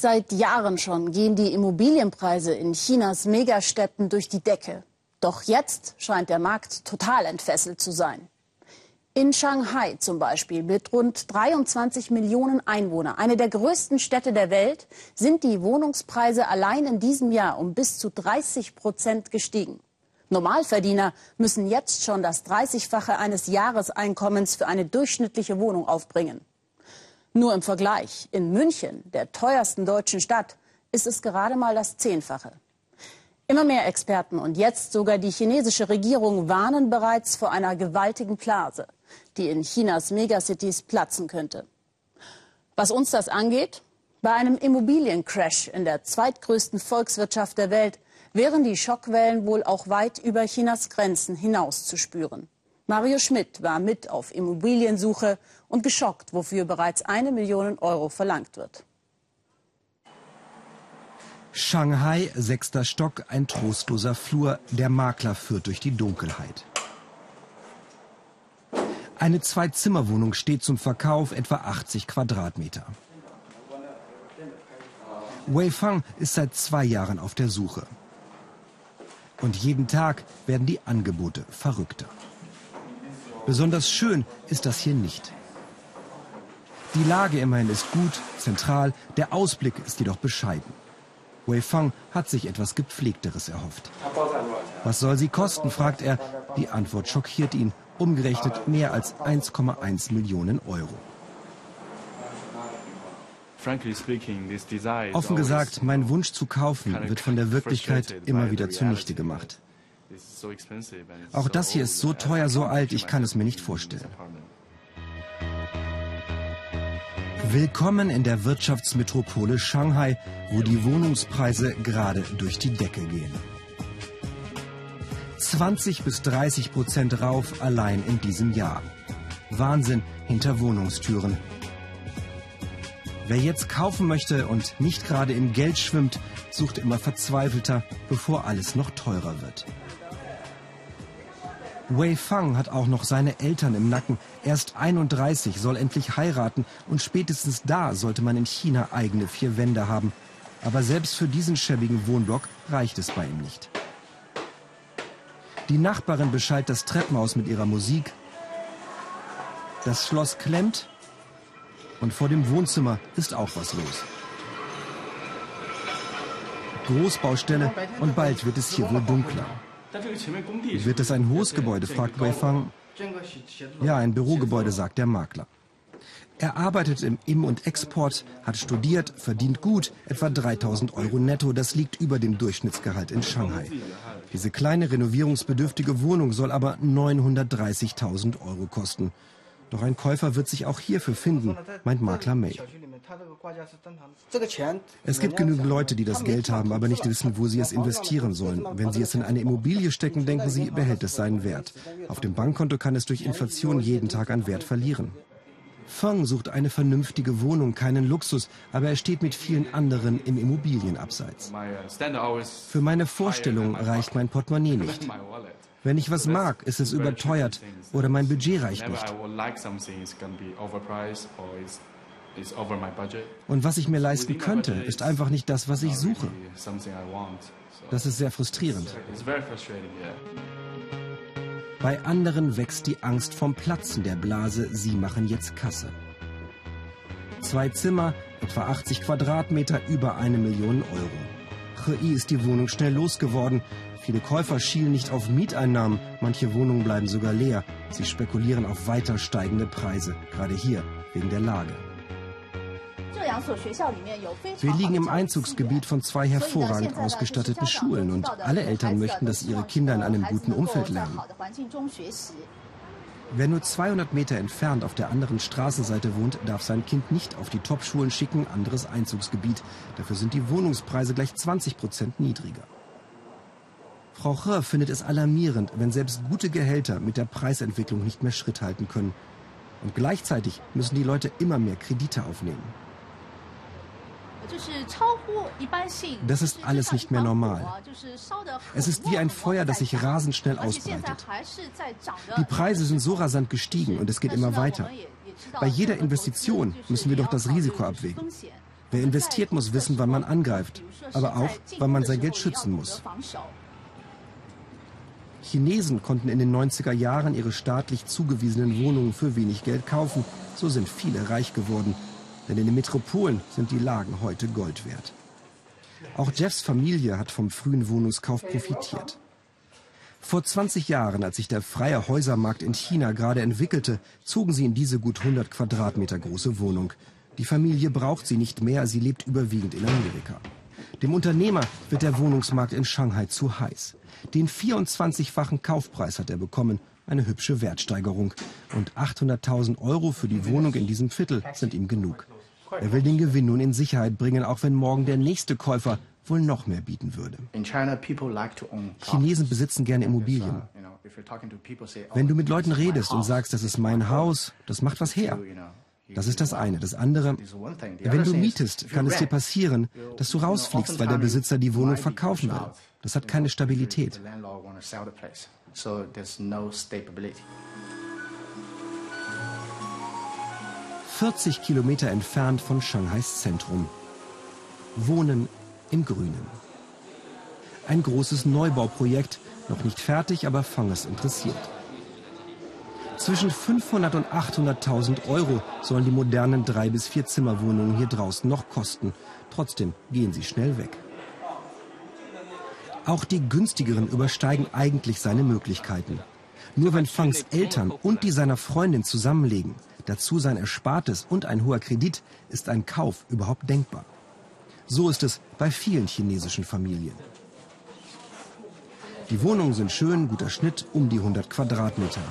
Seit Jahren schon gehen die Immobilienpreise in Chinas Megastädten durch die Decke. Doch jetzt scheint der Markt total entfesselt zu sein. In Shanghai zum Beispiel, mit rund 23 Millionen Einwohnern, eine der größten Städte der Welt, sind die Wohnungspreise allein in diesem Jahr um bis zu 30 Prozent gestiegen. Normalverdiener müssen jetzt schon das 30-fache eines Jahreseinkommens für eine durchschnittliche Wohnung aufbringen. Nur im Vergleich, in München, der teuersten deutschen Stadt, ist es gerade mal das Zehnfache. Immer mehr Experten und jetzt sogar die chinesische Regierung warnen bereits vor einer gewaltigen Blase, die in Chinas Megacities platzen könnte. Was uns das angeht, bei einem Immobiliencrash in der zweitgrößten Volkswirtschaft der Welt wären die Schockwellen wohl auch weit über Chinas Grenzen hinaus zu spüren. Mario Schmidt war mit auf Immobiliensuche und geschockt, wofür bereits eine Million Euro verlangt wird. Shanghai, sechster Stock, ein trostloser Flur. Der Makler führt durch die Dunkelheit. Eine Zwei-Zimmer-Wohnung steht zum Verkauf, etwa 80 Quadratmeter. Wei Fang ist seit zwei Jahren auf der Suche. Und jeden Tag werden die Angebote verrückter. Besonders schön ist das hier nicht. Die Lage immerhin ist gut, zentral, der Ausblick ist jedoch bescheiden. Wei Fang hat sich etwas Gepflegteres erhofft. Was soll sie kosten, fragt er. Die Antwort schockiert ihn. Umgerechnet mehr als 1,1 Millionen Euro. Offen gesagt, mein Wunsch zu kaufen wird von der Wirklichkeit immer wieder zunichte gemacht. Auch das hier ist so teuer, so alt, ich kann es mir nicht vorstellen. Willkommen in der Wirtschaftsmetropole Shanghai, wo die Wohnungspreise gerade durch die Decke gehen. 20 bis 30 Prozent rauf allein in diesem Jahr. Wahnsinn hinter Wohnungstüren. Wer jetzt kaufen möchte und nicht gerade im Geld schwimmt, sucht immer verzweifelter, bevor alles noch teurer wird. Wei Fang hat auch noch seine Eltern im Nacken. Erst 31, soll endlich heiraten und spätestens da sollte man in China eigene vier Wände haben. Aber selbst für diesen schäbigen Wohnblock reicht es bei ihm nicht. Die Nachbarin beschallt das Treppenhaus mit ihrer Musik. Das Schloss klemmt und vor dem Wohnzimmer ist auch was los. Großbaustelle und bald wird es hier wohl dunkler. Wird es ein hohes Gebäude, fragt Wei Fang. Ja, ein Bürogebäude, sagt der Makler. Er arbeitet im Im- und Export, hat studiert, verdient gut, etwa 3000 Euro netto. Das liegt über dem Durchschnittsgehalt in Shanghai. Diese kleine renovierungsbedürftige Wohnung soll aber 930.000 Euro kosten. Doch ein Käufer wird sich auch hierfür finden, meint Makler May. Es gibt genügend Leute, die das Geld haben, aber nicht wissen, wo sie es investieren sollen. Wenn sie es in eine Immobilie stecken, denken sie, behält es seinen Wert. Auf dem Bankkonto kann es durch Inflation jeden Tag an Wert verlieren. Feng sucht eine vernünftige Wohnung, keinen Luxus, aber er steht mit vielen anderen im Immobilienabseits. Für meine Vorstellung reicht mein Portemonnaie nicht. Wenn ich was mag, ist es überteuert oder mein Budget reicht nicht. Und was ich mir leisten könnte, ist einfach nicht das, was ich suche. Das ist sehr frustrierend. Bei anderen wächst die Angst vom Platzen der Blase. Sie machen jetzt Kasse. Zwei Zimmer, etwa 80 Quadratmeter, über eine Million Euro. He ist die Wohnung schnell losgeworden. Viele Käufer schielen nicht auf Mieteinnahmen. Manche Wohnungen bleiben sogar leer. Sie spekulieren auf weiter steigende Preise. Gerade hier, wegen der Lage. Wir liegen im Einzugsgebiet von zwei hervorragend ausgestatteten Schulen und alle Eltern möchten, dass ihre Kinder in einem guten Umfeld lernen. Wer nur 200 Meter entfernt auf der anderen Straßenseite wohnt, darf sein Kind nicht auf die Top-Schulen schicken, anderes Einzugsgebiet. Dafür sind die Wohnungspreise gleich 20 Prozent niedriger. Frau He findet es alarmierend, wenn selbst gute Gehälter mit der Preisentwicklung nicht mehr Schritt halten können. Und gleichzeitig müssen die Leute immer mehr Kredite aufnehmen. Das ist alles nicht mehr normal. Es ist wie ein Feuer, das sich rasend schnell ausbreitet. Die Preise sind so rasant gestiegen und es geht immer weiter. Bei jeder Investition müssen wir doch das Risiko abwägen. Wer investiert, muss wissen, wann man angreift, aber auch, wann man sein Geld schützen muss. Chinesen konnten in den 90er Jahren ihre staatlich zugewiesenen Wohnungen für wenig Geld kaufen. So sind viele reich geworden. Denn in den Metropolen sind die Lagen heute Gold wert. Auch Jeffs Familie hat vom frühen Wohnungskauf profitiert. Vor 20 Jahren, als sich der freie Häusermarkt in China gerade entwickelte, zogen sie in diese gut 100 Quadratmeter große Wohnung. Die Familie braucht sie nicht mehr, sie lebt überwiegend in Amerika. Dem Unternehmer wird der Wohnungsmarkt in Shanghai zu heiß. Den 24-fachen Kaufpreis hat er bekommen, eine hübsche Wertsteigerung. Und 800.000 Euro für die Wohnung in diesem Viertel sind ihm genug. Er will den Gewinn nun in Sicherheit bringen, auch wenn morgen der nächste Käufer wohl noch mehr bieten würde. Chinesen besitzen gerne Immobilien. Wenn du mit Leuten redest und sagst, das ist mein Haus, das macht was her. Das ist das eine. Das andere, wenn du mietest, kann es dir passieren, dass du rausfliegst, weil der Besitzer die Wohnung verkaufen will. Das hat keine Stabilität. 40 Kilometer entfernt von Shanghais Zentrum. Wohnen im Grünen. Ein großes Neubauprojekt, noch nicht fertig, aber Fanges interessiert. Zwischen 500 und 800.000 Euro sollen die modernen drei bis vier Zimmerwohnungen hier draußen noch kosten. Trotzdem gehen sie schnell weg. Auch die günstigeren übersteigen eigentlich seine Möglichkeiten. Nur wenn Fangs Eltern und die seiner Freundin zusammenlegen, dazu sein Erspartes und ein hoher Kredit, ist ein Kauf überhaupt denkbar. So ist es bei vielen chinesischen Familien. Die Wohnungen sind schön, guter Schnitt, um die 100 Quadratmeter.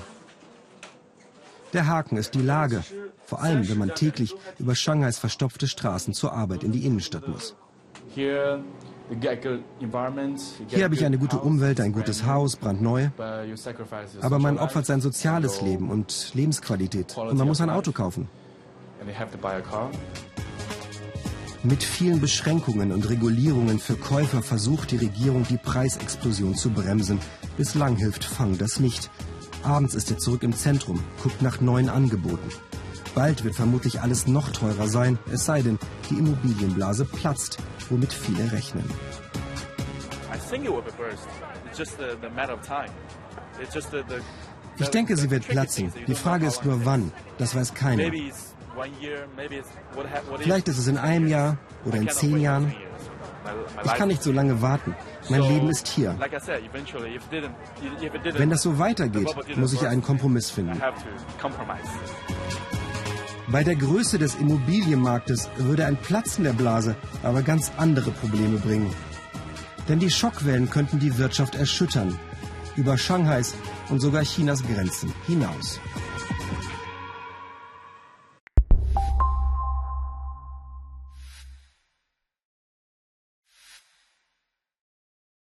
Der Haken ist die Lage, vor allem wenn man täglich über Shanghais verstopfte Straßen zur Arbeit in die Innenstadt muss. Hier habe ich eine gute Umwelt, ein gutes Haus, brandneu. Aber man opfert sein soziales Leben und Lebensqualität und man muss ein Auto kaufen. Mit vielen Beschränkungen und Regulierungen für Käufer versucht die Regierung, die Preisexplosion zu bremsen. Bislang hilft Fang das nicht. Abends ist er zurück im Zentrum, guckt nach neuen Angeboten. Bald wird vermutlich alles noch teurer sein, es sei denn, die Immobilienblase platzt, womit viele rechnen. Ich denke, sie wird platzen. Die Frage ist nur wann. Das weiß keiner. Vielleicht ist es in einem Jahr oder in zehn Jahren. Ich kann nicht so lange warten. Mein Leben ist hier. Wenn das so weitergeht, muss ich einen Kompromiss finden. Bei der Größe des Immobilienmarktes würde ein Platzen der Blase aber ganz andere Probleme bringen. Denn die Schockwellen könnten die Wirtschaft erschüttern, über Shanghais und sogar Chinas Grenzen hinaus.